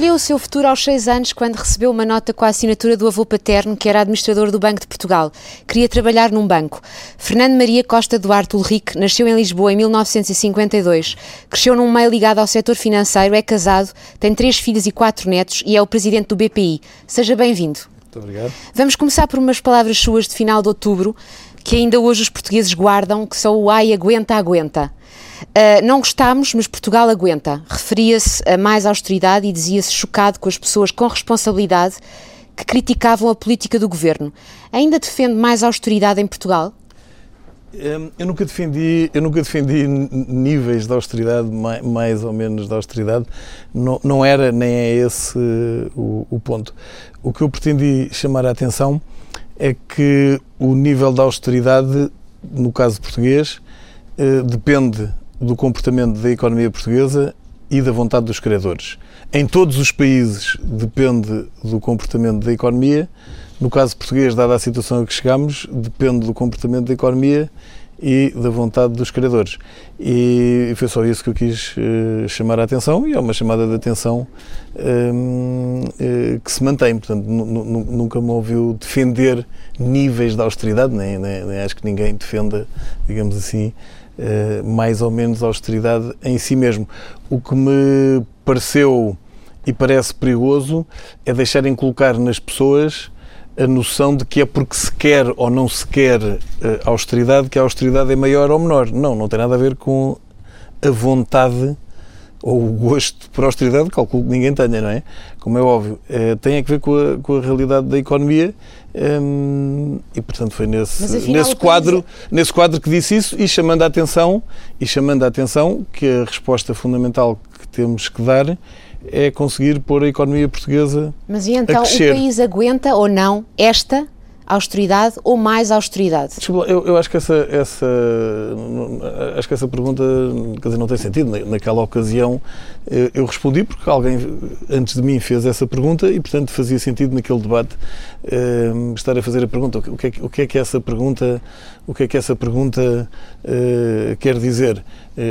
Escolheu o seu futuro aos seis anos quando recebeu uma nota com a assinatura do avô paterno, que era administrador do Banco de Portugal. Queria trabalhar num banco. Fernando Maria Costa Duarte Ulrich nasceu em Lisboa em 1952. Cresceu num meio ligado ao setor financeiro, é casado, tem três filhos e quatro netos e é o presidente do BPI. Seja bem-vindo. Muito obrigado. Vamos começar por umas palavras suas de final de outubro, que ainda hoje os portugueses guardam, que são o ai, aguenta, aguenta. Uh, não gostámos, mas Portugal aguenta. Referia-se a mais austeridade e dizia-se chocado com as pessoas com responsabilidade que criticavam a política do governo. Ainda defende mais austeridade em Portugal? Hum, eu nunca defendi, eu nunca defendi níveis de austeridade, mais ou menos de austeridade. Não, não era nem é esse o, o ponto. O que eu pretendi chamar a atenção é que o nível de austeridade, no caso português, eh, depende do comportamento da economia portuguesa e da vontade dos criadores. Em todos os países depende do comportamento da economia. No caso português, dada a situação a que chegamos, depende do comportamento da economia e da vontade dos criadores. E foi só isso que eu quis uh, chamar a atenção e é uma chamada de atenção um, uh, eh, que se mantém. Portanto, nunca me ouviu defender níveis de austeridade, nem, nem, nem acho que ninguém defenda, digamos assim, eh, mais ou menos austeridade em si mesmo. O que me pareceu e parece perigoso é deixarem colocar nas pessoas a noção de que é porque se quer ou não se quer uh, austeridade que a austeridade é maior ou menor. Não, não tem nada a ver com a vontade ou o gosto por austeridade, calculo que ninguém tenha, não é? Como é óbvio. Uh, tem a ver com a, com a realidade da economia um, e portanto foi nesse, afinal, nesse, quadro, nesse quadro que disse isso e chamando a atenção e chamando a atenção que a resposta fundamental que temos que dar é conseguir pôr a economia portuguesa Mas e então o país aguenta ou não esta austeridade ou mais austeridade? Eu, eu, acho que essa, essa acho que essa pergunta quer dizer, não tem sentido. Naquela ocasião eu, eu, respondi porque alguém antes de mim fez essa pergunta e portanto fazia sentido naquele debate uh, estar a fazer a pergunta. O que, é, o que é que essa pergunta o que é que essa pergunta uh, quer dizer?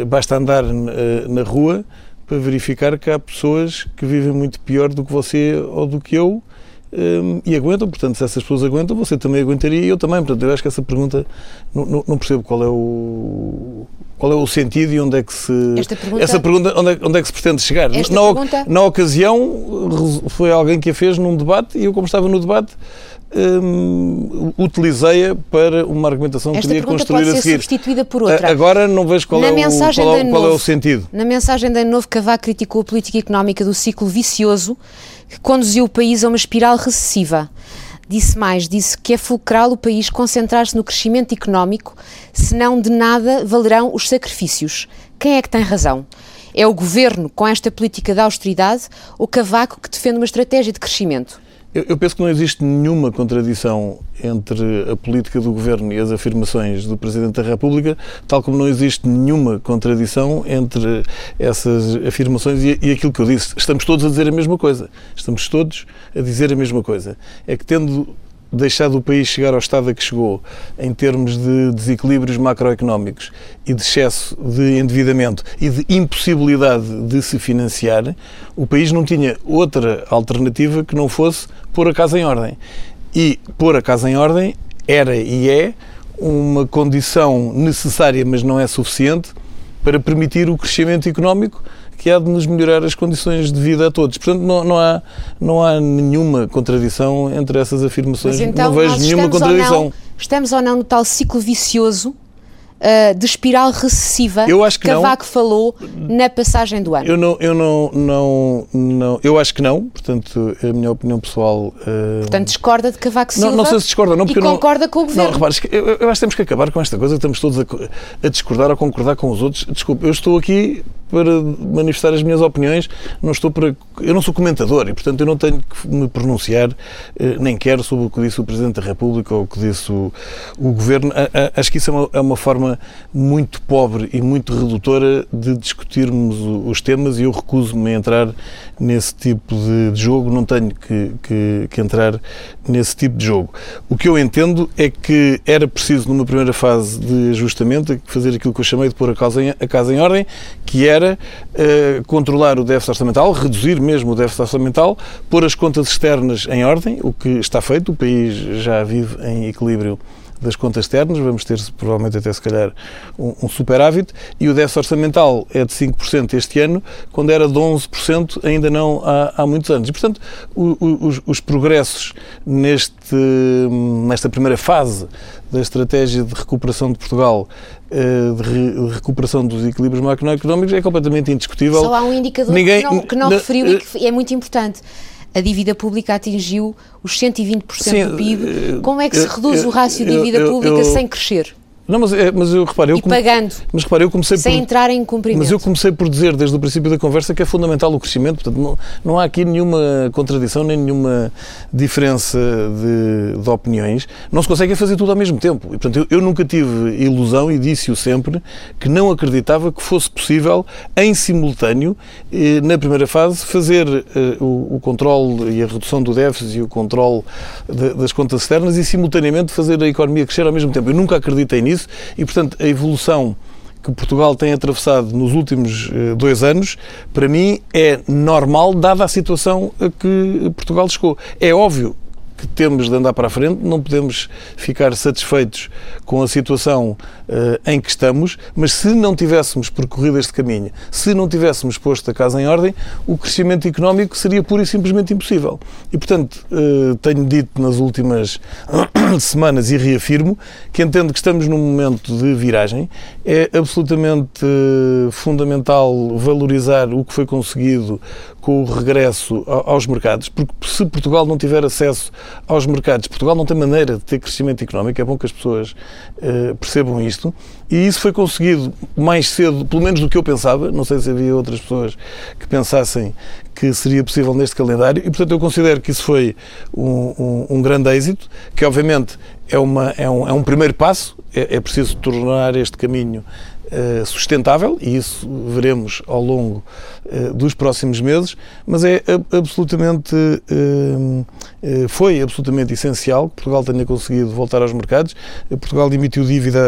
Basta andar na rua para verificar que há pessoas que vivem muito pior do que você ou do que eu um, e aguentam, portanto, se essas pessoas aguentam, você também aguentaria e eu também. Portanto, eu acho que essa pergunta não, não, não percebo qual é o qual é o sentido e onde é que se pergunta, essa pergunta onde é, onde é, que se pretende chegar. Na, pergunta... na ocasião foi alguém que a fez num debate e eu como estava no debate um, utilizei-a para uma argumentação que queria construir pode a seguir. substituída por outra. Agora não vejo qual, é o, qual, é, qual é o sentido. Na mensagem de Ano Novo, Cavaco criticou a política económica do ciclo vicioso que conduziu o país a uma espiral recessiva. Disse mais, disse que é fulcral o país concentrar-se no crescimento económico, senão de nada valerão os sacrifícios. Quem é que tem razão? É o governo com esta política de austeridade ou Cavaco que defende uma estratégia de crescimento? Eu, eu, penso que não existe nenhuma contradição entre a política do governo e as afirmações do Presidente da República, tal como não existe nenhuma contradição entre essas afirmações e, e aquilo que eu disse. Estamos todos a dizer a mesma coisa. Estamos todos a dizer a mesma coisa. É que tendo deixado o país chegar ao estado a que chegou em termos de desequilíbrios macroeconómicos e de excesso de endividamento e de impossibilidade de se financiar, o país não tinha outra alternativa que não fosse pôr a casa em ordem. E pôr a casa em ordem era e é uma condição necessária, mas não é suficiente, para permitir o crescimento económico que há de nos melhorar as condições de vida a todos. Portanto, não, não, há, não há nenhuma contradição entre essas afirmações. Então, não vejo nenhuma contradição. Ou não, estamos ou não no tal ciclo vicioso uh, de espiral recessiva eu acho que Cavaco não. falou na passagem do ano? Eu não, eu não, não, não, eu acho que não, portanto, a minha opinião pessoal... Uh... Portanto, discorda de Cavaco Silva não, não sei se discorda, não, porque e concorda não, com o Governo. Não, repare, eu, eu acho que temos que acabar com esta coisa, estamos todos a, a discordar ou concordar com os outros. Desculpe, eu estou aqui para manifestar as minhas opiniões, não estou para. Eu não sou comentador e, portanto, eu não tenho que me pronunciar, eh, nem quero, sobre o que disse o Presidente da República ou o que disse o, o Governo. Acho que isso é uma, é uma forma muito pobre e muito redutora de discutirmos os temas e eu recuso-me a entrar nesse tipo de, jogo, não tenho que, que, que entrar nesse tipo de jogo. O que eu entendo é que era preciso, numa primeira fase de ajustamento, fazer aquilo que eu chamei de pôr a casa em, a casa em ordem, que era era uh, controlar o déficit orçamental, reduzir mesmo o déficit orçamental, pôr as contas externas em ordem, o que está feito, o país já vive em equilíbrio das contas externas, vamos ter provavelmente até se calhar um, um superávit, e o déficit orçamental é de 5% este ano, quando era de 11% ainda não há, há muitos anos. E, portanto, o, o, os, os, progressos neste, nesta primeira fase da estratégia de recuperação de Portugal, eh, de recuperação dos equilíbrios macroeconómicos, é completamente indiscutível. Só há um indicador Ninguém, que não, que não referiu e que é muito importante a dívida pública atingiu os 120% Sim, do PIB. Eh, Como é que se reduz o rácio de dívida pública sem crescer? Não, mas, é, mas eu reparei. E pagando. Mas reparei, eu comecei sem por, entrar em cumprimento. Mas eu comecei por dizer desde o princípio da conversa que é fundamental o crescimento. Portanto, não, não há aqui nenhuma contradição nem nenhuma diferença de, de opiniões. Não se consegue fazer tudo ao mesmo tempo. E, portanto, eu, eu nunca tive ilusão e disse-o sempre que não acreditava que fosse possível, em simultâneo, eh, na primeira fase, fazer eh, o, o controle e a redução do déficit e o controle de, das contas externas e, simultaneamente, fazer a economia crescer ao mesmo tempo. Eu nunca acreditei nisso e, portanto, a evolução que Portugal tem atravessado nos últimos eh, dois anos, para mim é normal, dada a situação a que Portugal chegou. É óbvio que temos de andar para a frente, não podemos ficar satisfeitos com a situação uh, em que estamos, mas se não tivéssemos percorrido este caminho, se não tivéssemos posto a casa em ordem, o crescimento económico seria pura e simplesmente impossível. E, portanto, uh, tenho dito nas últimas semanas e reafirmo que entendo que estamos num momento de viragem. É absolutamente uh, fundamental valorizar o que foi conseguido com o regresso aos mercados, porque se Portugal não tiver acesso aos mercados, Portugal não tem maneira de ter crescimento económico, é bom que as pessoas uh, percebam isto, e isso foi conseguido mais cedo, pelo menos do que eu pensava, não sei se havia outras pessoas que pensassem que seria possível neste calendário, e portanto eu considero que isso foi um, um, um grande êxito, que obviamente é, uma, é, um, é um primeiro passo, é, é preciso tornar este caminho eh, sustentável, e isso veremos ao longo uh, dos próximos meses, mas é absolutamente, uh, foi absolutamente essencial que Portugal tenha conseguido voltar aos mercados. Portugal emitiu dívida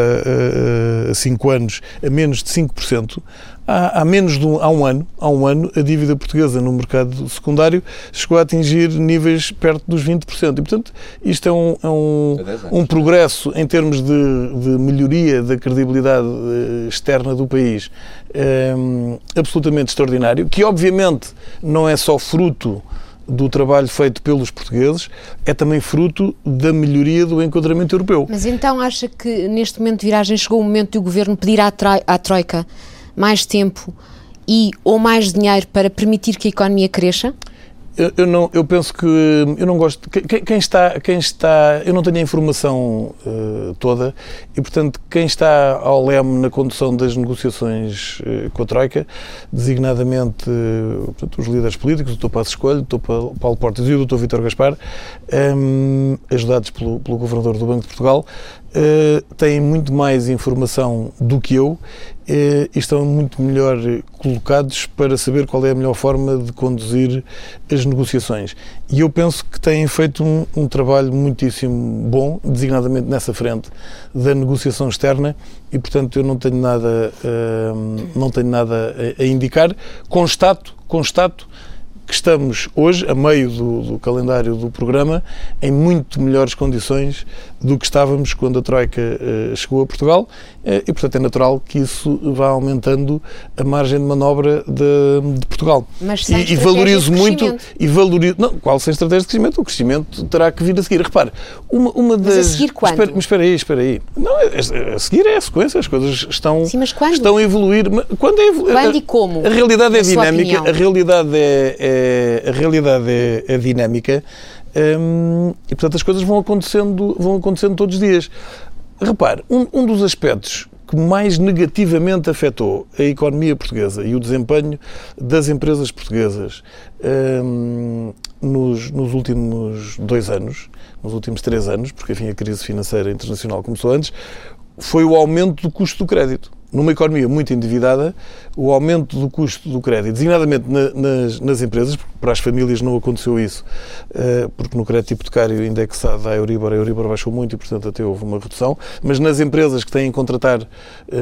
a 5 anos a menos de 5%. Há, há menos de um, há um ano, há um ano, a dívida portuguesa no mercado secundário chegou a atingir níveis perto dos 20%. E, portanto, isto é um, é um, um progresso em termos de, de melhoria da credibilidade eh, externa do país é, absolutamente extraordinário, que obviamente não é só fruto do trabalho feito pelos portugueses, é também fruto da melhoria do enquadramento europeu. Mas então acha que neste momento de viragem chegou o momento de o governo pedir à, à Troika mais tempo e ou mais dinheiro para permitir que a economia cresça? Eu, eu, não, eu penso que eu não gosto. Quem, quem, está, quem está, eu não tenho a informação uh, toda e, portanto, quem está ao leme na condução das negociações uh, com a Troika, designadamente uh, portanto, os líderes políticos, o Dr. Passo Escolho, o Dr. Paulo Portas e o Dr. Vítor Gaspar, um, ajudados pelo, pelo Governador do Banco de Portugal, uh, têm muito mais informação do que eu uh, e estão muito melhor colocados para saber qual é a melhor forma de conduzir as negociações. E eu penso que têm feito um, um trabalho muitíssimo bom, designadamente nessa frente da negociação externa, e portanto eu não tenho nada, uh, não tenho nada a, a indicar. Constato, constato que estamos hoje, a meio do, do, calendário do programa, em muito melhores condições do que estávamos quando a Troika uh, chegou a Portugal uh, e, portanto, é natural que isso vá aumentando a margem de manobra de, de Portugal. Mas sem e, e valorizo muito e valorizo não, qual sem estratégia de crescimento? O crescimento terá que vir a seguir. Repare, uma, uma das. Mas a seguir quando? Espera, mas espera aí, espera aí. Não, é, é, a seguir é a sequência, as coisas estão, Sim, estão a evoluir. Quando, é, quando e como? A realidade é dinâmica, a realidade é, é, a realidade é, é dinâmica um, e, portanto, as coisas vão acontecendo, vão acontecendo todos os dias. Repare, um, um dos aspectos que mais negativamente afetou a economia portuguesa e o desempenho das empresas portuguesas um, nos, nos, últimos dois anos, nos últimos três anos, porque enfim a crise financeira internacional começou antes, foi o aumento do custo do crédito. Numa economia muito endividada, o aumento do custo do crédito, designadamente na, nas, nas, empresas, porque para as famílias não aconteceu isso, uh, porque no crédito hipotecário indexado à Euribor, a Euribor baixou muito e, portanto, até houve uma redução, mas nas empresas que têm que contratar uh,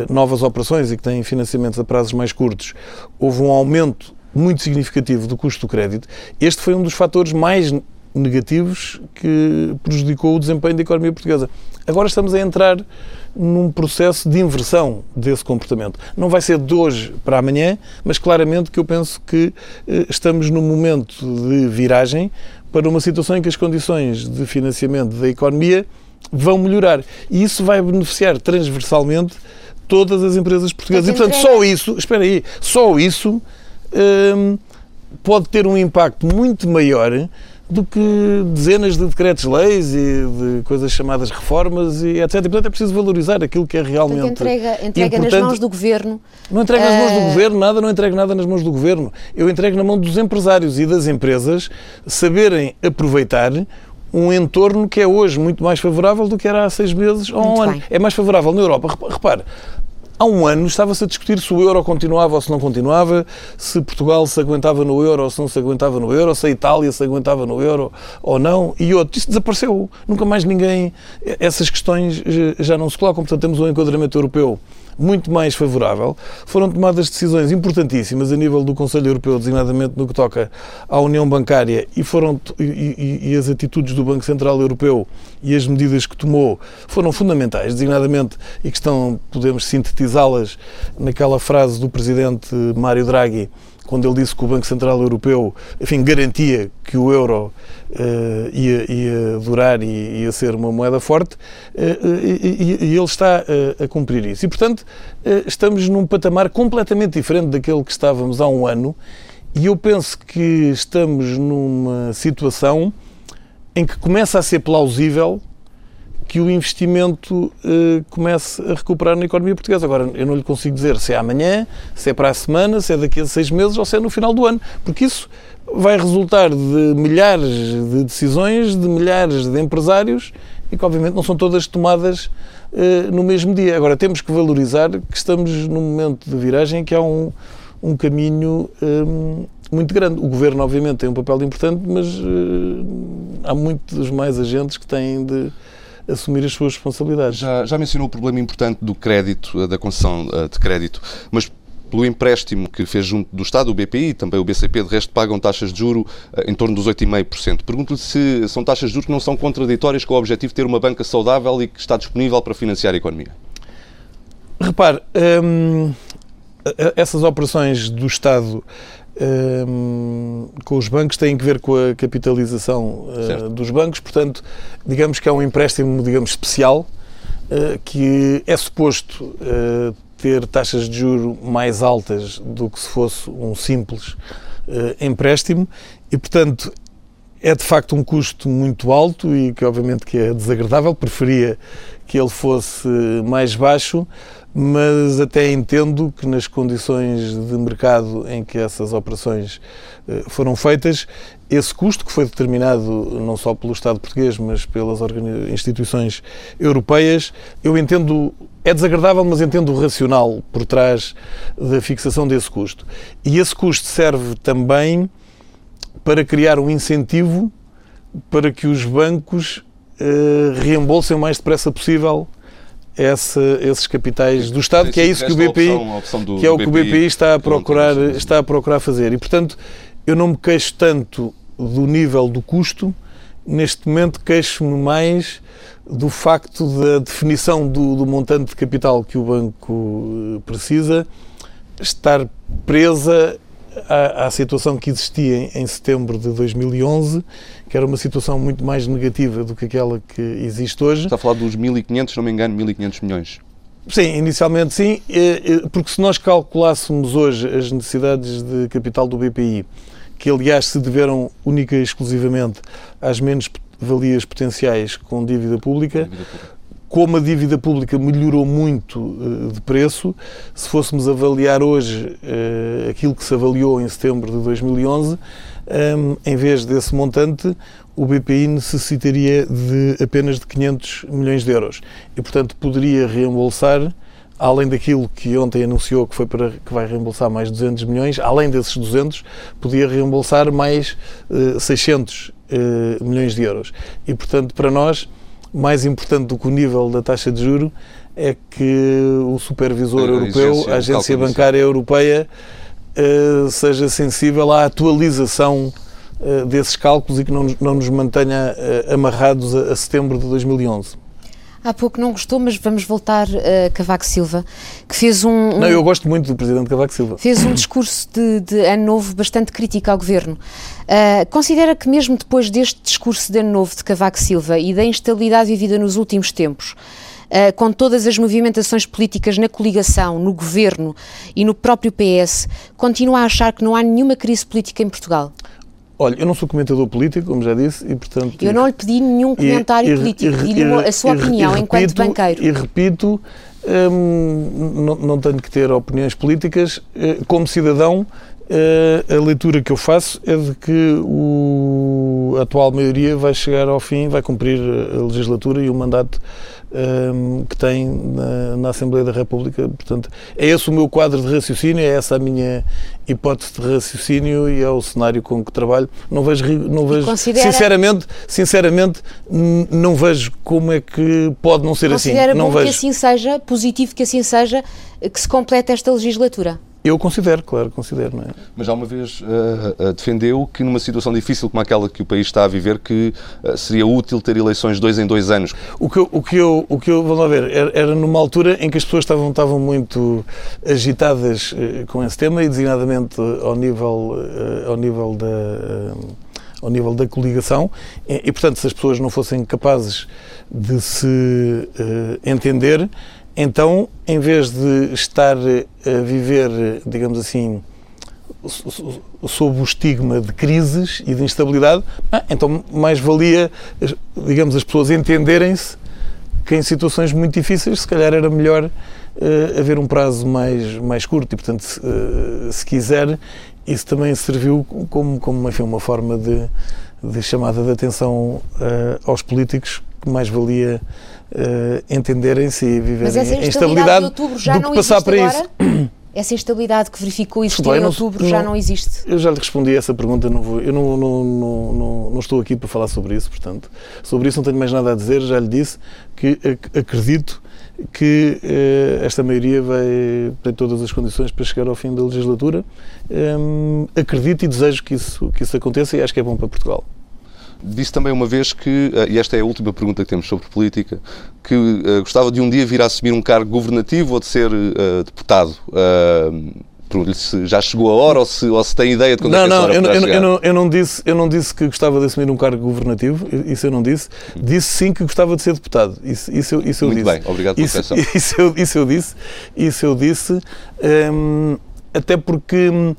novas operações e que têm financiamentos a prazos mais curtos, houve um aumento muito significativo do custo do crédito. Este foi um dos fatores mais negativos que prejudicou o desempenho da economia portuguesa. Agora estamos a entrar num processo de inversão desse comportamento. Não vai ser de hoje para amanhã, mas claramente que eu penso que eh, estamos num momento de viragem para uma situação em que as condições de financiamento da economia vão melhorar. E isso vai beneficiar transversalmente todas as empresas portuguesas. E, portanto, só isso, espera aí, só isso hum, pode ter um impacto muito maior do que dezenas de decretos-leis e de coisas chamadas reformas e etc. E, portanto, é preciso valorizar aquilo que é realmente portanto, entrega, entrega nas mãos do governo. Não entrega nas mãos do uh... governo nada, não entrega nada nas mãos do governo. Eu entrego na mão dos empresários e das empresas saberem aproveitar um entorno que é hoje muito mais favorável do que era há seis meses ou um ano. É mais favorável na Europa. Repare, Há um ano estava-se a discutir se o euro continuava ou se não continuava, se Portugal se aguentava no euro ou se não se aguentava no euro, se a Itália se aguentava no euro ou não, e outro. Isso desapareceu. Nunca mais ninguém. Essas questões já não se colocam. Portanto, temos um enquadramento europeu muito mais favorável. Foram tomadas decisões importantíssimas a nível do Conselho Europeu, designadamente no que toca à União Bancária, e, foram, e, e, e as atitudes do Banco Central Europeu e as medidas que tomou foram fundamentais, designadamente, e que estão, podemos sintetizá-las naquela frase do Presidente Mário Draghi, quando ele disse que o Banco Central Europeu, enfim, garantia que o euro uh, ia, ia, durar e ia ser uma moeda forte, uh, e, e, ele está uh, a cumprir isso. E, portanto, estamos num patamar completamente diferente daquele que estávamos há um ano, e eu penso que estamos numa situação em que começa a ser plausível que o investimento uh, comece a recuperar na economia portuguesa. Agora, eu não lhe consigo dizer se é amanhã, se é para a semana, se é daqui a seis meses ou se é no final do ano, porque isso vai resultar de milhares de decisões, de milhares de empresários e que, obviamente, não são todas tomadas uh, no mesmo dia. Agora, temos que valorizar que estamos num momento de viragem que há um, um caminho. Eh, muito grande. O governo, obviamente, tem um papel importante, mas uh, há muitos mais agentes que têm de assumir as suas responsabilidades. Já, já mencionou o problema importante do crédito, da concessão eh, de crédito, mas pelo empréstimo que fez junto do Estado, o BPI e também o BCP, de resto pagam taxas de juro eh, em torno dos 8,5%. Pergunto-lhe se são taxas de juros que não são contraditórias com o objetivo de ter uma banca saudável e que está disponível para financiar a economia. Repare, hum, essas operações do Estado um, com os bancos têm que ver com a capitalização uh, dos bancos, portanto, digamos que é um empréstimo, digamos, especial, uh, que é suposto uh, ter taxas de juro mais altas do que se fosse um simples empréstimo. E, portanto, é de facto um custo muito alto e que obviamente que é desagradável, preferia que ele fosse mais baixo, mas até entendo que nas condições de mercado em que essas operações eh, foram feitas, esse custo que foi determinado não só pelo Estado português, mas pelas instituições europeias, eu entendo, é desagradável, mas entendo o racional por trás da fixação desse custo. E esse custo serve também para criar um incentivo para que os bancos uh, reembolsem o mais depressa possível essa, esses capitais do Estado, que é isso que o BPI, opção, que é o que o BPI está a procurar, está a procurar fazer. E portanto, eu não me queixo tanto do nível do custo, neste momento queixo-me mais do facto da definição do, do, montante de capital que o banco eh, precisa estar presa à, à situação que existia em, em, setembro de 2011, que era uma situação muito mais negativa do que aquela que existe hoje. Está a falar dos 1.500, se não me engano, 1.500 milhões. Sim, inicialmente sim, eh, eh, porque se nós calculássemos hoje as necessidades de capital do BPI, que aliás se deveram única e exclusivamente às menos valias potenciais com dívida pública, dívida pública como a dívida pública melhorou muito uh, de preço, se fôssemos avaliar hoje uh, aquilo que se avaliou em setembro de 2011, um, ehm, em vez desse montante, o BPI necessitaria de apenas de 500 milhões de euros e, portanto, poderia reembolsar além daquilo que ontem anunciou que foi para que vai reembolsar mais 200 milhões, além desses 200, podia reembolsar mais uh, 600 uh, milhões de euros. E, portanto, para nós, mais importante do que o nível da taxa de juro é que o supervisor a europeu, agência, a agência bancária europeia, uh, seja sensível à atualização uh, desses cálculos e que não, não nos mantenha uh, amarrados a, setembro de 2011. Há pouco não gostou, mas vamos voltar a Cavaco Silva, que fez um, um, Não, eu gosto muito do Presidente Cavaco Silva. Fez um discurso de, de ano novo bastante crítico ao Governo. Uh, considera que mesmo depois deste discurso de ano novo de Cavaco Silva e da instabilidade vivida nos últimos tempos, uh, com todas as movimentações políticas na coligação, no Governo e no próprio PS, continua a achar que não há nenhuma crise política em Portugal? Olha, eu não sou comentador político, como já disse, e portanto... Eu não lhe pedi nenhum comentário e, político, pedi-lhe a sua opinião repito, enquanto banqueiro. E repito, hum, não, não, tenho que ter opiniões políticas. Eh, como cidadão, eh, a leitura que eu faço é de que o, a atual maioria vai chegar ao fim, vai cumprir a legislatura e o mandato um, que tem na, na, Assembleia da República. Portanto, é esse o meu quadro de raciocínio, é essa a minha hipótese de raciocínio e é o cenário com que trabalho. Não vejo, não vejo considera... sinceramente, sinceramente, não vejo como é que pode não ser assim. Considera não vejo. que assim seja, positivo que assim seja, que se complete esta legislatura? Eu considero, claro, considero. Não é? Mas já uma vez uh, uh, defendeu que numa situação difícil como aquela que o país está a viver, que uh, seria útil ter eleições dois em dois anos. O que eu, o que eu, o que eu vamos lá ver, era, era numa altura em que as pessoas estavam, estavam muito agitadas com esse tema e designadamente ao nível, ao nível da ao nível da coligação e, e, portanto, se as pessoas não fossem capazes de se uh, entender, então, em vez de estar a viver, digamos assim, sob o estigma de crises e de instabilidade, ah, então mais valia, digamos, as pessoas entenderem-se que em situações muito difíceis, se calhar era melhor uh, haver um prazo mais, mais curto. E, portanto, se, uh, se quiser, isso também serviu como, como enfim, uma forma de, de chamada de atenção uh, aos políticos mais valia uh, entenderem-se e viverem em instabilidade de outubro já não passar para agora? isso. Essa instabilidade que verificou existir em outubro não, já não existe? Eu já lhe respondi a essa pergunta, não vou, eu não, não, não, não, não estou aqui para falar sobre isso, portanto, sobre isso não tenho mais nada a dizer, já lhe disse que acredito que eh, esta maioria vai ter todas as condições para chegar ao fim da legislatura. Um, acredito e desejo que isso, que isso aconteça e acho que é bom para Portugal. Disse também uma vez que, eh, e esta é a última pergunta que temos sobre política, que uh, gostava de um dia vir a assumir um cargo governativo ou de ser uh, deputado. Uh, Pergunto-lhe se já chegou a hora ou se, ou se tem ideia de quando não, é que não, hora eu, não, eu, não, eu, não disse, eu não disse que gostava de assumir um cargo governativo, isso eu não disse. Disse sim que gostava de ser deputado. Isso, isso, eu, isso eu Muito disse. bem, obrigado pela isso, isso, eu, isso eu disse. Isso eu disse. Um, até porque eh,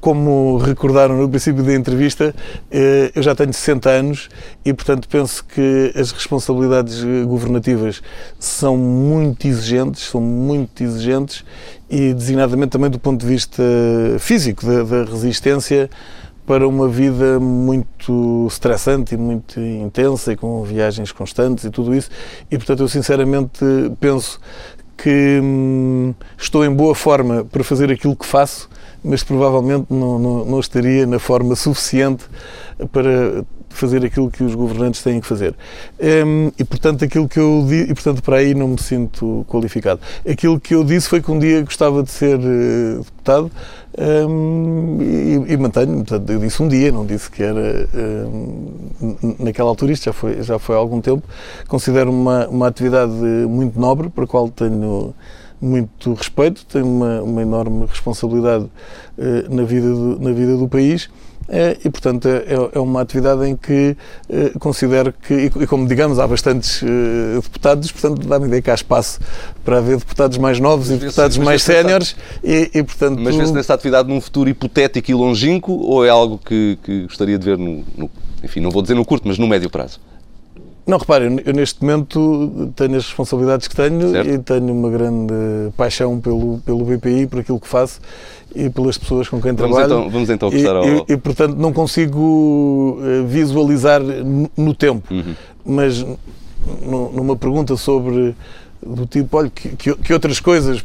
como, recordaram no princípio da entrevista, eh, eu já tenho 60 anos e, portanto, penso que as responsabilidades governativas são muito exigentes, são muito exigentes e, designadamente, também do ponto de vista físico, da, da resistência para uma vida muito estressante e muito intensa e com viagens constantes e tudo isso. E, portanto, eu sinceramente penso que hum, estou em boa forma para fazer aquilo que faço mas provavelmente não, não, não estaria na forma suficiente para fazer aquilo que os governantes têm que fazer. Um, e portanto aquilo que eu e portanto para aí não me sinto qualificado. Aquilo que eu disse foi que um dia gostava de ser uh, deputado um, e, e, mantenho, portanto, eu disse um dia, não disse que era um, naquela altura, isto já foi, já foi há algum tempo. Considero uma, uma atividade muito nobre, para a qual tenho muito respeito, tem uma, uma enorme responsabilidade eh, na, vida do, na vida do país. É, e, portanto, é, é, uma atividade em que eh, considero que, e, como digamos, há bastantes eh, deputados, portanto, dá-me ideia que há espaço para haver deputados mais novos mas e deputados mais séniores. E, e, portanto, mas vê-se nessa atividade num futuro hipotético e longínquo ou é algo que, que gostaria de ver, no, no, enfim, não vou dizer no curto, mas no médio prazo? Não, repare, eu neste momento tenho as responsabilidades que tenho certo. e tenho uma grande paixão pelo, pelo BPI, por aquilo que faço e pelas pessoas com quem vamos trabalho. Então, vamos então e, ao... e, e, portanto, não consigo eh, visualizar no tempo. Uhum. Mas numa pergunta sobre do tipo, olha, que, que outras coisas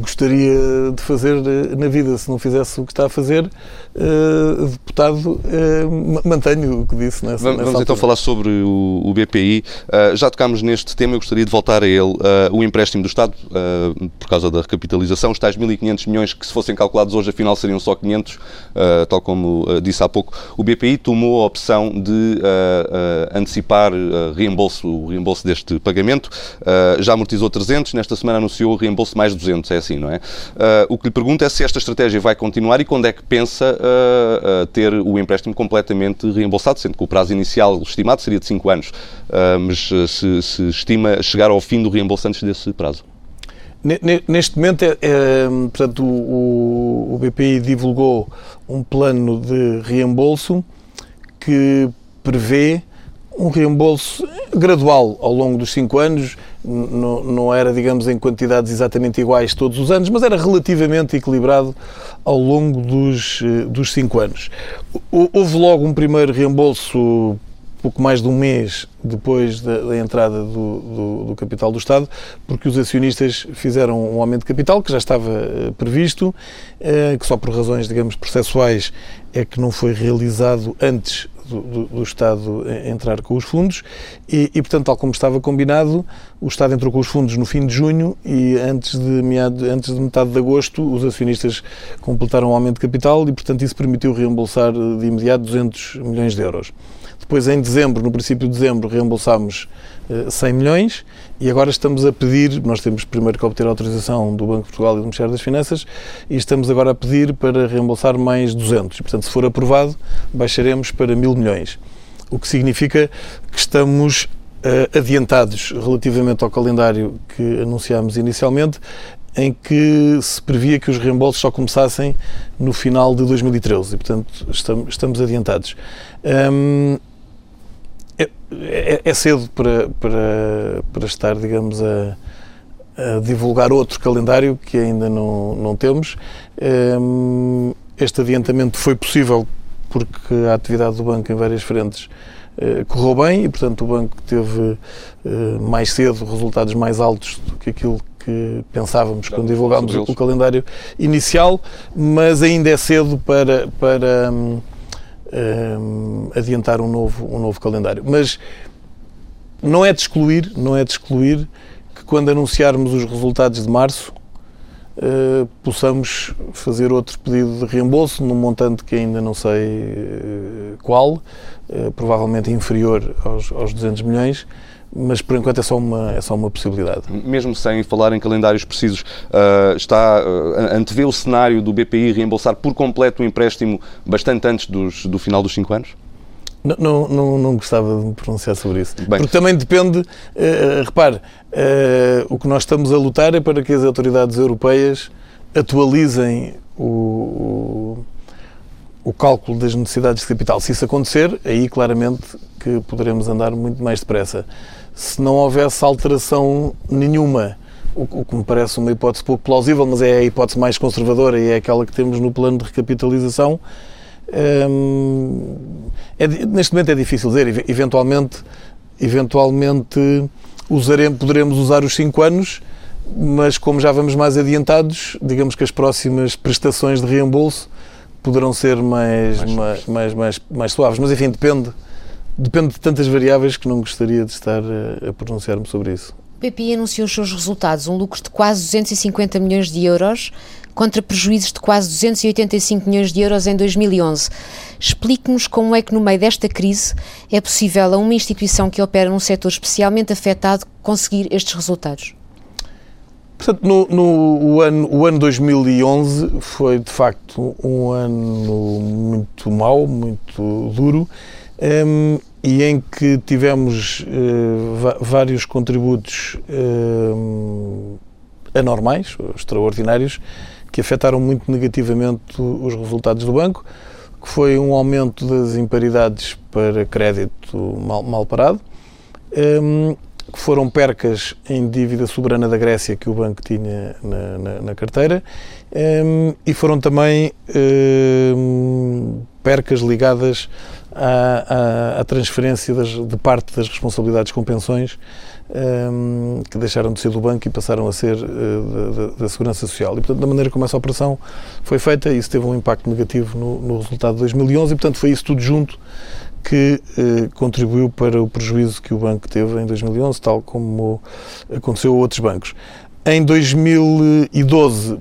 gostaria de fazer eh, na vida se não fizesse o que está a fazer, uh, deputado, uh, mantenho o que disse nessa Vamos, nessa vamos então falar sobre o, o BPI. Uh, já tocámos neste tema, eu gostaria de voltar a ele. o empréstimo do Estado, por causa da recapitalização, os tais 1.500 milhões que se fossem calculados hoje, afinal seriam só 500, tal como disse há pouco. O BPI tomou a opção de antecipar reembolso, o reembolso deste pagamento. já amortizou 300, nesta semana anunciou o reembolso mais 200 é assim, não é? O que lhe pergunto é se esta estratégia vai continuar e quando é que pensa uh, ter o empréstimo completamente reembolsado, sendo que o prazo inicial estimado seria de 5 anos, mas se, se, estima chegar ao fim do reembolso antes desse prazo? Neste momento, é, é, portanto, o, o BPI divulgou um plano de reembolso que prevê um reembolso gradual ao longo dos cinco anos, não, não era, digamos, em quantidades exatamente iguais todos os anos, mas era relativamente equilibrado ao longo dos, eh, dos cinco anos. Houve logo um primeiro reembolso pouco mais de um mês depois da, da entrada do, do, do, capital do Estado, porque os acionistas fizeram um aumento de capital que já estava uh, previsto, uh, que só por razões, digamos, processuais é que não foi realizado antes do, do, Estado entrar com os fundos e, e, portanto, tal como estava combinado, o Estado entrou com os fundos no fim de junho e antes de, meado, antes de metade de agosto os acionistas completaram o aumento de capital e, portanto, isso permitiu reembolsar de imediato 200 milhões de euros. Depois, em dezembro, no princípio de dezembro, reembolsámos 100 eh, milhões e agora estamos a pedir, nós temos primeiro que obter a autorização do Banco de Portugal e do Ministério das Finanças e estamos agora a pedir para reembolsar mais 200. E, portanto, se for aprovado, baixaremos para mil milhões. O que significa que estamos uh, adiantados relativamente ao calendário que anunciámos inicialmente, em que se previa que os reembolsos só começassem no final de 2013 e, portanto, estamos, estamos adiantados. Um, é, é, cedo para, para, para estar, digamos, a, a, divulgar outro calendário que ainda não, não temos. Um, este adiantamento foi possível porque a atividade do banco em várias frentes uh, correu bem e, portanto, o banco teve uh, mais cedo resultados mais altos do que aquilo que pensávamos quando divulgámos o, o calendário inicial, mas ainda é cedo para, para um, um, adiantar um novo, um novo calendário. Mas não é de excluir, não é de excluir que quando anunciarmos os resultados de março uh, possamos fazer outro pedido de reembolso num montante que ainda não sei uh, qual, uh, provavelmente inferior aos, aos 200 milhões, mas por enquanto é só uma, é só uma possibilidade. Mesmo sem falar em calendários precisos, uh, está uh, antevê o cenário do BPI reembolsar por completo o empréstimo bastante antes dos, do final dos 5 anos? Não, não, não, não, gostava de me pronunciar sobre isso. Bem. Porque também depende, uh, repare, uh, o que nós estamos a lutar é para que as autoridades europeias atualizem o, o, o cálculo das necessidades de capital. Se isso acontecer, aí claramente que poderemos andar muito mais depressa se não houvesse alteração nenhuma. O, que me parece uma hipótese pouco plausível, mas é a hipótese mais conservadora e é aquela que temos no plano de recapitalização. Hum, é, neste momento é difícil dizer. Eventualmente, eventualmente usaremos, poderemos usar os 5 anos, mas como já vamos mais adiantados, digamos que as próximas prestações de reembolso poderão ser mais, mais, mais, mais, mais, mais suaves. Mas enfim, depende Depende de tantas variáveis que não gostaria de estar a, a pronunciar-me sobre isso. O PPI anunciou os seus resultados, um lucro de quase 250 milhões de euros contra prejuízos de quase 285 milhões de euros em 2011. Explique-nos como é que, no meio desta crise, é possível a uma instituição que opera num setor especialmente afetado conseguir estes resultados. Portanto, no, no o ano, o ano 2011 foi, de facto, um ano muito mau, muito duro, um, e em que tivemos uh, vários contributos uh, anormais, extraordinários, que afetaram muito negativamente os resultados do banco, que foi um aumento das imparidades para crédito mal, mal parado, um, que foram percas em dívida soberana da Grécia que o banco tinha na, na, na carteira, um, e foram também percas ligadas à, transferência das, de parte das responsabilidades com pensões um, que deixaram de ser do banco e passaram a ser uh, da, da, Segurança Social. E, portanto, da maneira como essa operação foi feita, isso teve um impacto negativo no, no resultado de 2011 e, portanto, foi isso tudo junto que uh, contribuiu para o prejuízo que o banco teve em 2011, tal como aconteceu a outros bancos. Em 2012,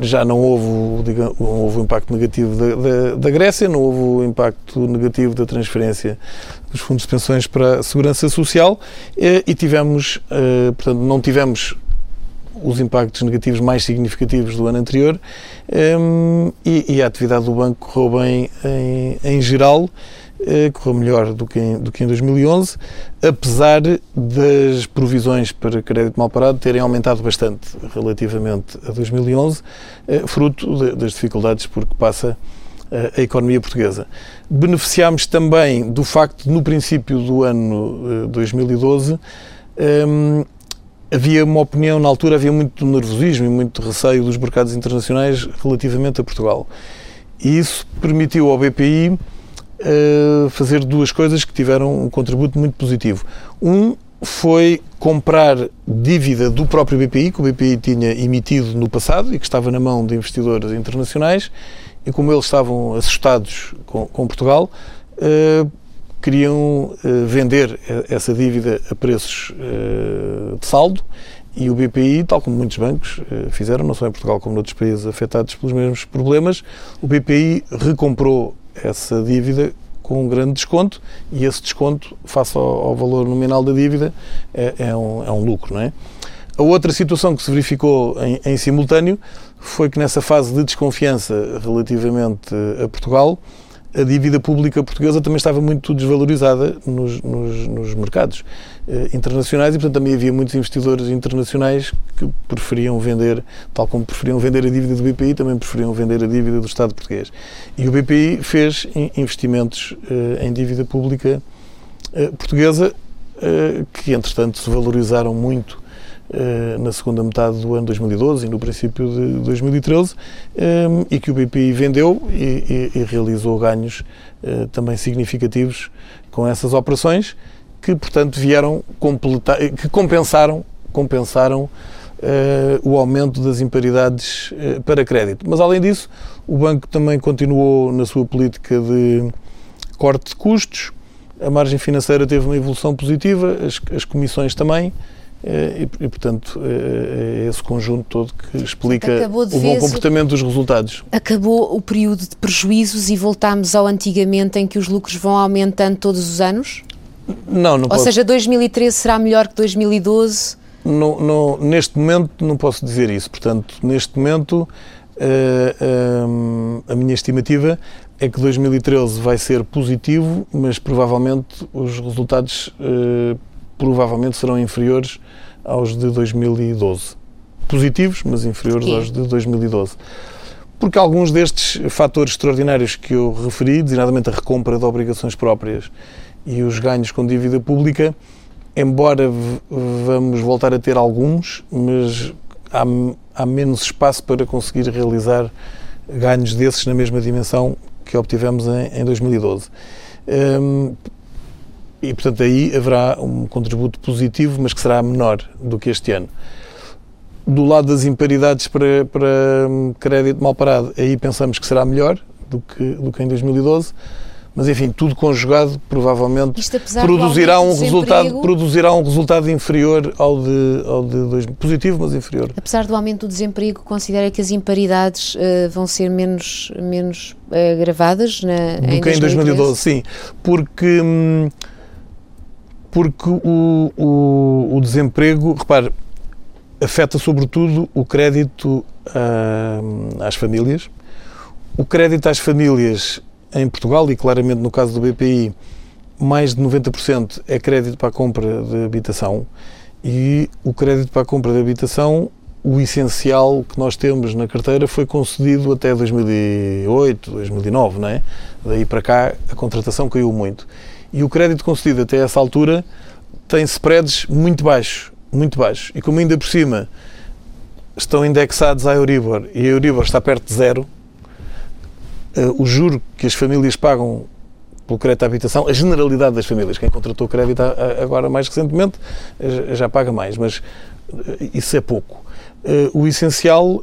já não houve, digamos, não houve o impacto negativo da, da, da, Grécia, não houve o impacto negativo da transferência dos fundos de pensões para a segurança social e, e tivemos, uh, portanto, não tivemos os impactos negativos mais significativos do ano anterior um, e, e, a atividade do banco correu bem em, em geral eh, correu melhor do que, em, do que em 2011, apesar das provisões para crédito mal parado terem aumentado bastante relativamente a 2011, eh, fruto de, das dificuldades por que passa eh, a economia portuguesa. Beneficiámos também do facto de, no princípio do ano 2012, um, havia uma opinião, na altura havia muito nervosismo e muito receio dos mercados internacionais relativamente a Portugal. E isso permitiu ao BPI uh, fazer duas coisas que tiveram um contributo muito positivo. Um foi comprar dívida do próprio BPI, que o BPI tinha emitido no passado e que estava na mão de investidores internacionais, e como eles estavam assustados com, com Portugal, uh, queriam uh, vender essa dívida a preços uh, de saldo e o BPI, tal como muitos bancos fizeram, não só em Portugal como noutros países afetados pelos mesmos problemas, o BPI recomprou essa dívida com um grande desconto e esse desconto, face ao, ao valor nominal da dívida, é, é, um, é, um, lucro. Não é? A outra situação que se verificou em, em simultâneo foi que nessa fase de desconfiança relativamente a Portugal, a dívida pública portuguesa também estava muito desvalorizada nos, nos, nos mercados internacionais e, portanto, também havia muitos investidores internacionais que preferiam vender, tal como preferiam vender a dívida do BPI, também preferiam vender a dívida do Estado português. E o BPI fez investimentos eh, em dívida pública eh, portuguesa eh, que, entretanto, se valorizaram muito eh, na segunda metade do ano 2012 e no princípio de 2013 eh, e que o BPI vendeu e, e, e realizou ganhos eh, também significativos com essas operações que portanto vieram completar que compensaram compensaram o aumento das imparidades para crédito mas além disso o banco também continuou na sua política de corte de custos a margem financeira teve uma evolução positiva as, as comissões também eh, e, e, portanto, é esse conjunto todo que explica o bom comportamento dos resultados. Acabou o período de prejuízos e voltámos ao antigamente em que os lucros vão aumentando todos os anos? Não, não Ou posso... seja, 2013 será melhor que 2012? Não, não, neste momento não posso dizer isso. Portanto, neste momento uh, uh, a minha estimativa é que 2013 vai ser positivo, mas provavelmente os resultados uh, provavelmente serão inferiores aos de 2012. Positivos, mas inferiores aos de 2012. Porque alguns destes fatores extraordinários que eu referi, designadamente a recompra de obrigações próprias e os ganhos com dívida pública, embora vamos voltar a ter alguns, mas há, há menos espaço para conseguir realizar ganhos desses na mesma dimensão que obtivemos em, em 2012. Um, e, portanto, aí haverá um contributo positivo, mas que será menor do que este ano. Do lado das imparidades para, para crédito mal parado, aí pensamos que será melhor do que, do que em 2012 mas enfim, tudo conjugado provavelmente produzirá um resultado produzirá um resultado inferior ao de, ao de dois, positivo, mas inferior. Apesar do aumento do desemprego, considera que as imparidades uh, vão ser menos menos uh, agravadas na, do em que 2013? em 2012, sim, porque hum, porque o, o, o desemprego, repare, afeta sobretudo o crédito uh, às famílias. O crédito às famílias em Portugal, e claramente no caso do BPI, mais de 90% é crédito para a compra de habitação. E o crédito para a compra de habitação, o essencial que nós temos na carteira foi concedido até 2008, 2009, não é? Daí para cá a contratação caiu muito e o crédito concedido até essa altura tem spreads muito baixos, muito baixos. E como ainda por cima estão indexados à Euribor e a Euribor está perto de zero, o juro que as famílias pagam pelo crédito à habitação, a generalidade das famílias, quem contratou crédito agora mais recentemente já paga mais, mas isso é pouco. O essencial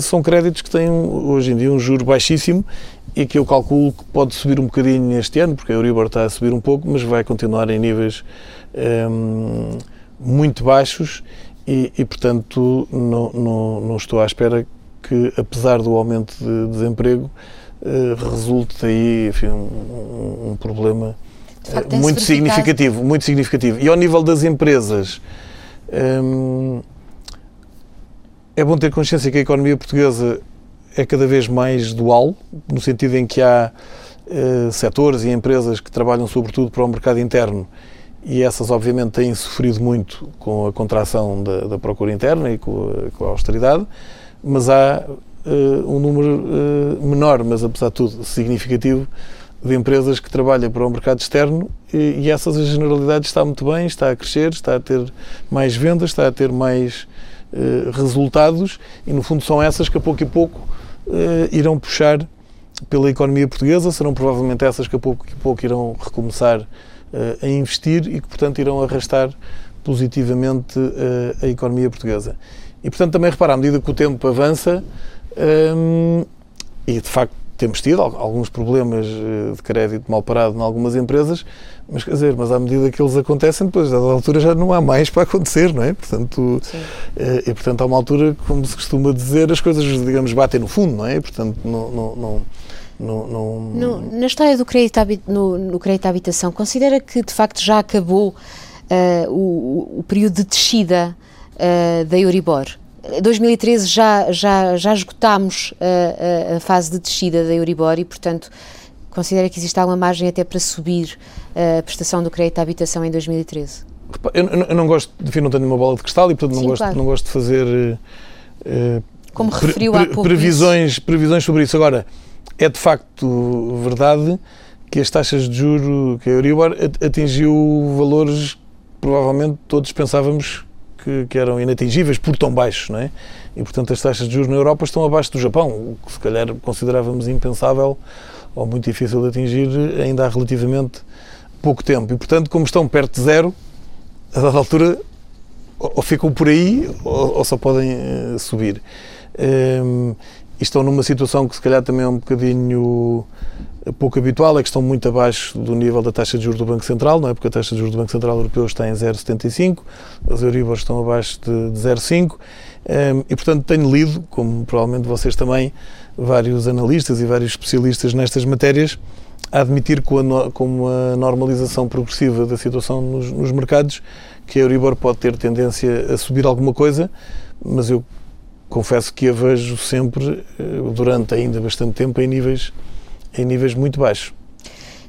são créditos que têm hoje em dia um juro baixíssimo e que eu calculo que pode subir um bocadinho este ano, porque a Euribor está a subir um pouco, mas vai continuar em níveis um, muito baixos e, e portanto, não, não, não, estou à espera que, apesar do aumento de desemprego, resulte daí enfim, um, um problema facto, muito significativo, muito significativo. E ao nível das empresas, um, é bom ter consciência que a economia portuguesa é cada vez mais dual, no sentido em que há uh, setores e empresas que trabalham sobretudo para o mercado interno e essas obviamente têm sofrido muito com a contração da, da procura interna e com a, com a, austeridade, mas há um número uh, menor, mas apesar de tudo significativo, de empresas que trabalham para o mercado externo e, e essas a generalidade está muito bem, está a crescer, está a ter mais vendas, está a ter mais uh, resultados e no fundo são essas que a pouco e pouco irão puxar pela economia portuguesa, serão provavelmente essas que a pouco e pouco irão recomeçar a investir e que, portanto, irão arrastar positivamente a economia portuguesa. E, portanto, também reparar, à medida que o tempo avança, um, e de facto temos tido alguns problemas de crédito mal parado em algumas empresas, mas quer dizer, mas à medida que eles acontecem, depois, a altura já não há mais para acontecer, não é? Portanto, e portanto, há uma altura, como se costuma dizer, as coisas, digamos, batem no fundo, não é? Portanto, não, não, não no, no... No, na história do crédito, no, no crédito à habitação, considera que de facto já acabou uh, o, o, período de descida uh, da Euribor? 2013 já, já, já esgotámos a, a, fase de descida da Euribor e, portanto, considera que existe alguma margem até para subir a prestação do crédito à habitação em 2013? Eu, eu não gosto, enfim, não tenho uma bola de cristal e, portanto, não, Sim, gosto, claro. não gosto de fazer. Uh, Como referiu pre. Previsões, previsões sobre isso. Agora, é de facto verdade que as taxas de juro, que a Euribor atingiu valores provavelmente todos pensávamos que, que, eram inatingíveis por tão baixos, não é? E portanto as taxas de juros na Europa estão abaixo do Japão, o que se calhar considerávamos impensável ou muito difícil de atingir ainda há relativamente pouco tempo. E portanto, como estão perto de zero, a dada altura ou ficam por aí ou, ou só podem uh, subir. Um, e estão numa situação que se calhar também é um bocadinho pouco habitual, é que estão muito abaixo do nível da taxa de juros do Banco Central, não é? Porque a taxa de juros do Banco Central Europeu está em 0,75, as Euribor estão abaixo de, de 0,5 um, e, portanto, tenho lido, como provavelmente vocês também, vários analistas e vários especialistas nestas matérias a admitir com a, com a normalização progressiva da situação nos, nos mercados que a Euribor pode ter tendência a subir alguma coisa, mas eu confesso que a vejo sempre, eh, durante ainda bastante tempo, em níveis, em níveis muito baixos.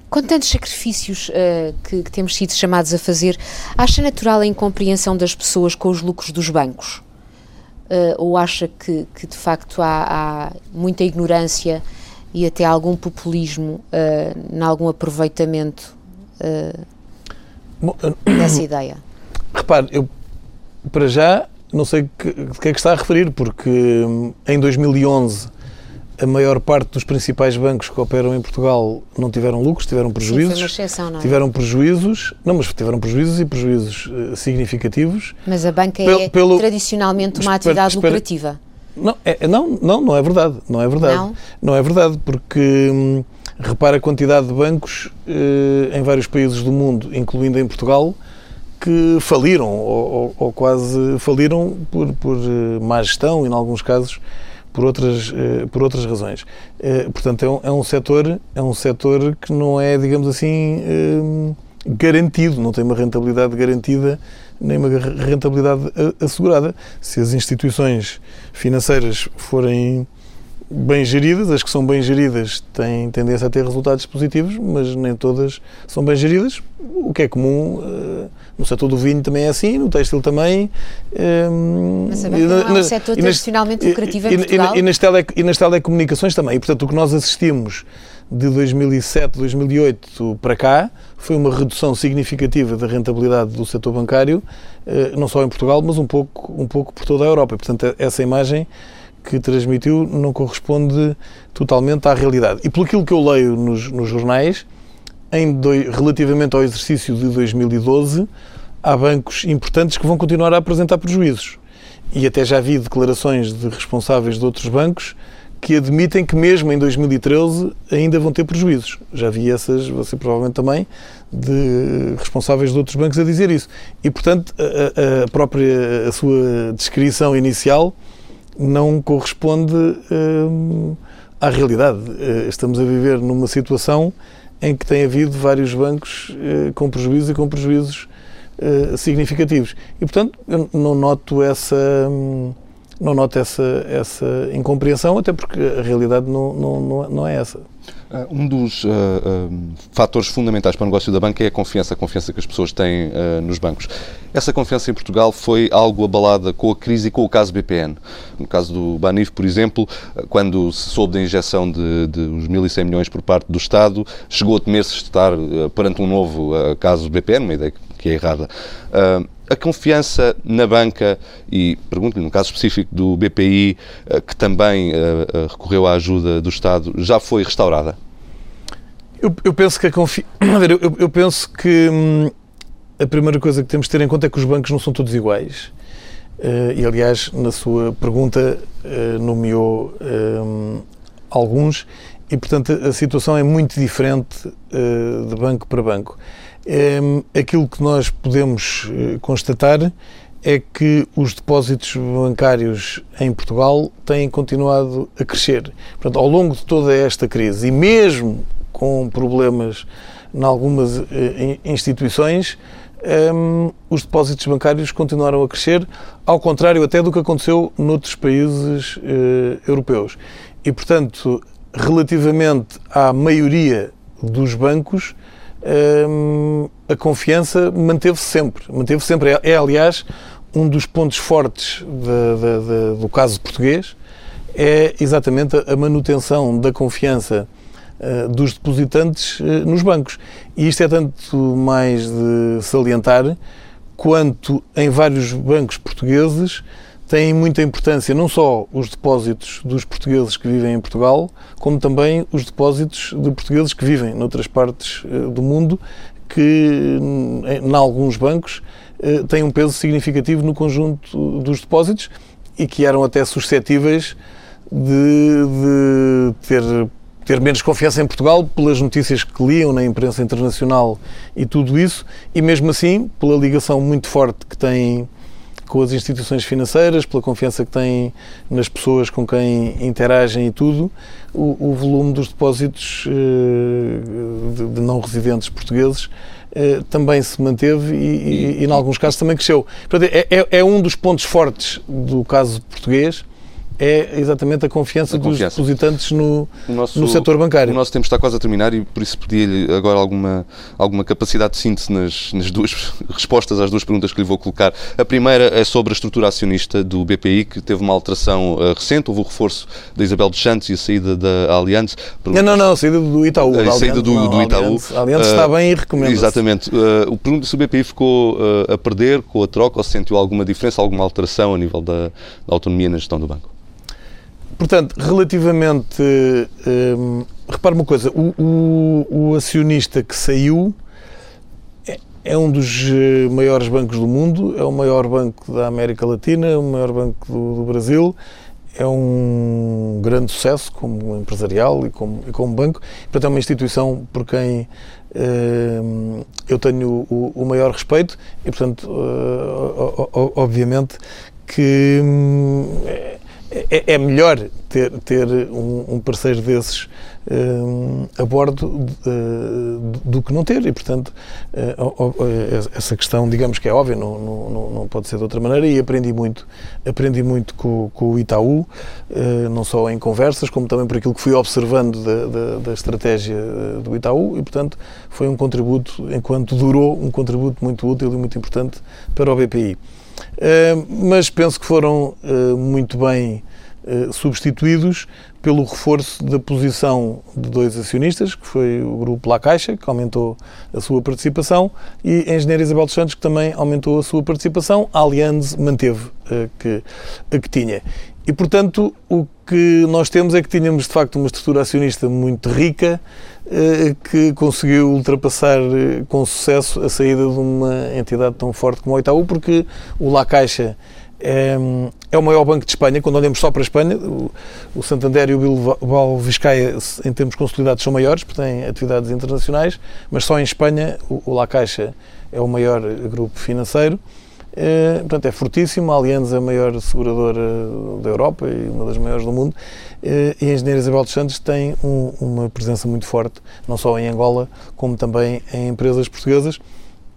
Com tantos sacrifícios uh, que, que, temos sido chamados a fazer, acha natural a incompreensão das pessoas com os lucros dos bancos? Uh, ou acha que, que de facto há, há, muita ignorância e até algum populismo uh, em algum aproveitamento Bom, dessa ideia? Repare, eu para já não sei que, de que é que está a referir, porque hum, em 2011 a maior parte dos principais bancos que operam em Portugal não tiveram lucros, tiveram prejuízos. Sim, exceção, não é? Tiveram prejuízos, não, mas tiveram prejuízos e prejuízos uh, significativos. Mas a banca é pelo, tradicionalmente uma atividade lucrativa. Não, é, não, não, não é verdade. Não é verdade. Não, não é verdade, porque hum, repara a quantidade de bancos uh, em vários países do mundo, incluindo em Portugal, que faliram ou, ou, ou quase faliram por, por eh, má gestão e, em alguns casos, por outras, eh, por outras razões. Eh, portanto, é um, é um setor é um setor que não é, digamos assim, garantido, não tem uma rentabilidade garantida nem uma rentabilidade assegurada. Se as instituições financeiras forem bem geridas, as que são bem geridas têm tendência a ter resultados positivos, mas nem todas são bem geridas, o que é comum uh, no setor do vinho também é assim, no têxtil também. Um, mas a banca não é um setor tradicionalmente lucrativo em Portugal? E, e, nas tele, e nas telecomunicações também. E, portanto, o que nós assistimos de 2007, 2008 para cá foi uma redução significativa da rentabilidade do setor bancário, uh, não só em Portugal, mas um pouco, um pouco por toda a Europa. E, portanto, essa imagem que transmitiu não corresponde totalmente à realidade. E pelo que eu leio nos, nos jornais, em relativamente ao exercício de 2012, há bancos importantes que vão continuar a apresentar prejuízos. E até já vi declarações de responsáveis de outros bancos que admitem que mesmo em 2013 ainda vão ter prejuízos. Já vi essas, você provavelmente também, de responsáveis de outros bancos a dizer isso. E, portanto, a, a própria a sua descrição inicial não corresponde hum, à realidade. Eh, estamos a viver numa situação em que tem havido vários bancos eh, com prejuízos e com prejuízos eh, significativos. E, portanto, eu não noto essa. Hum, não noto essa, essa incompreensão, até porque a realidade não, não, não é essa. Ah, um dos uh, uh, fatores fundamentais para o negócio da banca é a confiança, a confiança que as pessoas têm uh, nos bancos. Essa confiança em Portugal foi algo abalada com a crise e com o caso BPN. No caso do Banif, por exemplo, quando se soube da injeção de, de uns 1.100 milhões por parte do Estado, chegou a temer-se estar perante um novo caso BPN, uma ideia que é errada a confiança na banca, e pergunto-lhe, no caso específico do BPI, eh, que também uh, recorreu à ajuda do Estado, já foi restaurada? Eu, eu penso que a confiança. Eu, eu, penso que hum, a primeira coisa que temos de ter em conta é que os bancos não são todos iguais. E, aliás, na sua pergunta, nomeou hum, alguns, e, portanto, a situação é muito diferente de banco para banco. Ehm, aquilo que nós podemos eh, constatar é que os depósitos bancários em Portugal têm continuado a crescer. Portanto, ao longo de toda esta crise, e mesmo com problemas em algumas eh, instituições, um, ehm, os depósitos bancários continuaram a crescer, ao contrário até do que aconteceu noutros países uh, europeus. E, portanto, relativamente à maioria dos bancos, Hum, a confiança manteve-se sempre. Manteve sempre. É, é, aliás, um dos pontos fortes de, de, de, do caso português é exatamente a manutenção da confiança uh, dos depositantes uh, nos bancos. E isto é tanto mais de salientar quanto em vários bancos portugueses têm muita importância não só os depósitos dos portugueses que vivem em Portugal, como também os depósitos de portugueses que vivem noutras partes eh, do mundo, que em alguns bancos eh, têm um peso significativo no conjunto dos depósitos e que eram até suscetíveis de, de ter ter menos confiança em Portugal pelas notícias que liam na imprensa internacional e tudo isso, e mesmo assim, pela ligação muito forte que têm com as instituições financeiras, pela confiança que têm nas pessoas com quem interagem e tudo, o, o volume dos depósitos uh, de, de, não residentes portugueses uh, também se manteve e, e, e, em alguns casos, também cresceu. Portanto, é, é, é um dos pontos fortes do caso português é exatamente a confiança, a confiança. dos depositantes no, nosso, no setor bancário. O nosso tempo está quase a terminar e por isso pedia-lhe agora alguma, alguma capacidade de síntese nas, nas duas respostas às duas perguntas que lhe vou colocar. A primeira é sobre a estrutura acionista do BPI, que teve uma alteração uh, recente, houve o reforço da Isabel dos Santos e a saída da Allianz. Não, não, não, a saída do Itaú. A saída do, não, do Itaú. A Allianz está bem e recomenda -se. Exatamente. Uh, o pergunto se o BPI ficou uh, a perder com a troca ou se sentiu alguma diferença, alguma alteração a nível da, da autonomia na gestão do banco. Portanto, relativamente. Hum, repare uma coisa: o, o, o acionista que saiu é, é, um dos eh, maiores bancos do mundo, é o maior banco da América Latina, é o maior banco do, do Brasil, é um grande sucesso como empresarial e como, e como banco. Portanto, é uma instituição por quem hum, eu tenho o, o, maior respeito e, portanto, uh, obviamente que. Hum, é, é, melhor ter, ter um, um parceiro desses um, a bordo uh, do que não ter. E, portanto, uh, essa questão, digamos que é óbvia, não, não, não pode ser de outra maneira. E aprendi muito, aprendi muito com, com o Itaú, uh, não só em conversas, como também por aquilo que fui observando da, da, da estratégia do Itaú. E, portanto, foi um contributo, enquanto durou, um contributo muito útil e muito importante para o BPI. Eh, mas penso que foram eh, muito bem eh, substituídos pelo reforço da posição de dois acionistas, que foi o grupo La Caixa, que aumentou a sua participação, e a engenheira Isabel dos Santos, que também aumentou a sua participação. A Allianz manteve a que, a que tinha. E, portanto, o que nós temos é que tínhamos, de facto, uma estrutura acionista muito rica eh, que conseguiu ultrapassar eh, com sucesso a saída de uma entidade tão forte como o Itaú, porque o La Caixa é, é, o maior banco de Espanha. Quando olhamos só para a Espanha, o, Santander e o Bilbao Vizcaya, em termos consolidados, são maiores, porque têm atividades internacionais, mas só em Espanha o La Caixa é o maior grupo financeiro. É, portanto, é fortíssimo. A Allianz é a maior seguradora da Europa e uma das maiores do mundo. É, e a Engenharia Isabel dos Santos tem um, uma presença muito forte, não só em Angola, como também em empresas portuguesas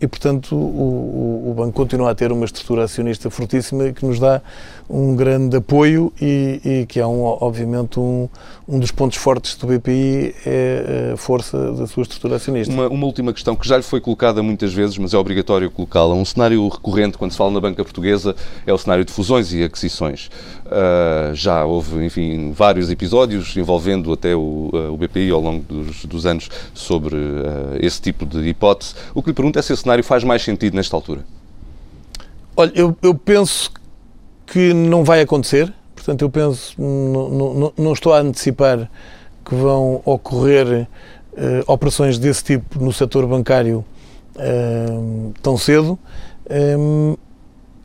e, portanto, o, o, o, banco continua a ter uma estrutura acionista fortíssima que nos dá um grande apoio e, e que é, um, obviamente, um, um dos pontos fortes do BPI é a força da sua estrutura acionista. Uma, uma última questão que já lhe foi colocada muitas vezes, mas é obrigatório colocá-la. Um cenário recorrente quando se fala na banca portuguesa é o cenário de fusões e aquisições. Uh, já houve, enfim, vários episódios envolvendo até o, uh, o BPI ao longo dos, dos anos sobre uh, esse tipo de hipótese. O que lhe pergunto é se esse cenário faz mais sentido nesta altura. Olha, eu, eu penso que não vai acontecer. Portanto, eu penso, não, não, não estou a antecipar que vão ocorrer uh, operações desse tipo no setor bancário uh, tão cedo, um,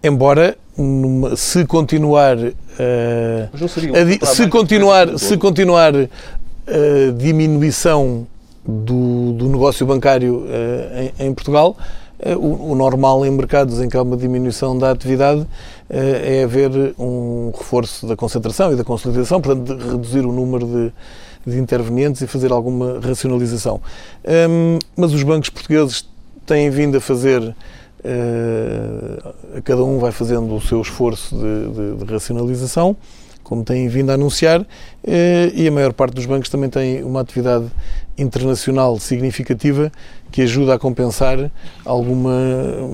embora numa, se continuar a, se continuar se continuar a diminuição do, do negócio bancário em, em Portugal eh, o, o, normal em mercados em que há uma diminuição da atividade eh, é haver um reforço da concentração e da consolidação, portanto, reduzir o número de, de intervenientes e fazer alguma racionalização. Um, mas os bancos portugueses têm vindo a fazer, uh, cada um vai fazendo o seu esforço de, de, de racionalização, como têm vindo a anunciar, uh, e a maior parte dos bancos também tem uma atividade internacional significativa que ajuda a compensar algum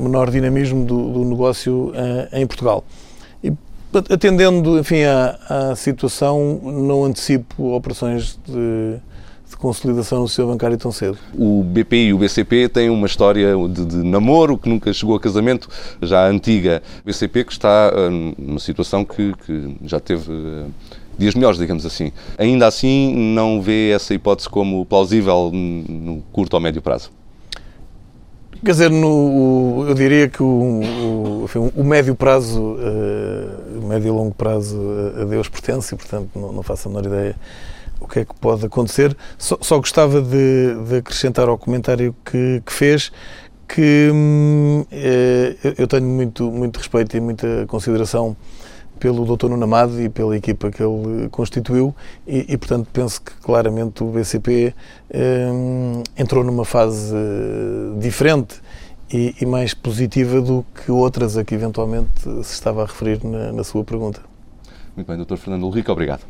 menor dinamismo do, do negócio uh, em Portugal. E, atendendo, enfim, à, à, situação, não antecipo operações de, de consolidação no sistema bancário tão cedo. O BPI e o BCP têm uma história de, de, namoro que nunca chegou a casamento, já antiga. O BCP que está uh, numa situação que, que já teve uh, dias melhores, digamos assim. Ainda assim, não vê essa hipótese como plausível no curto ou médio prazo? Quer dizer, no, eu diria que o, o, enfim, o médio prazo, uh, o médio e longo prazo a Deus pertence e, portanto, não, não faço a menor ideia o que é que pode acontecer. Só, só gostava de, de, acrescentar ao comentário que, que fez que hum, eh, eu tenho muito, muito respeito e muita consideração pelo Dr. Nuno Amado e pela equipa que ele constituiu e, e portanto, penso que claramente o BCP um, entrou numa fase diferente e, e, mais positiva do que outras a que eventualmente se estava a referir na, na sua pergunta. Muito bem, Dr. Fernando Ulrico, obrigado.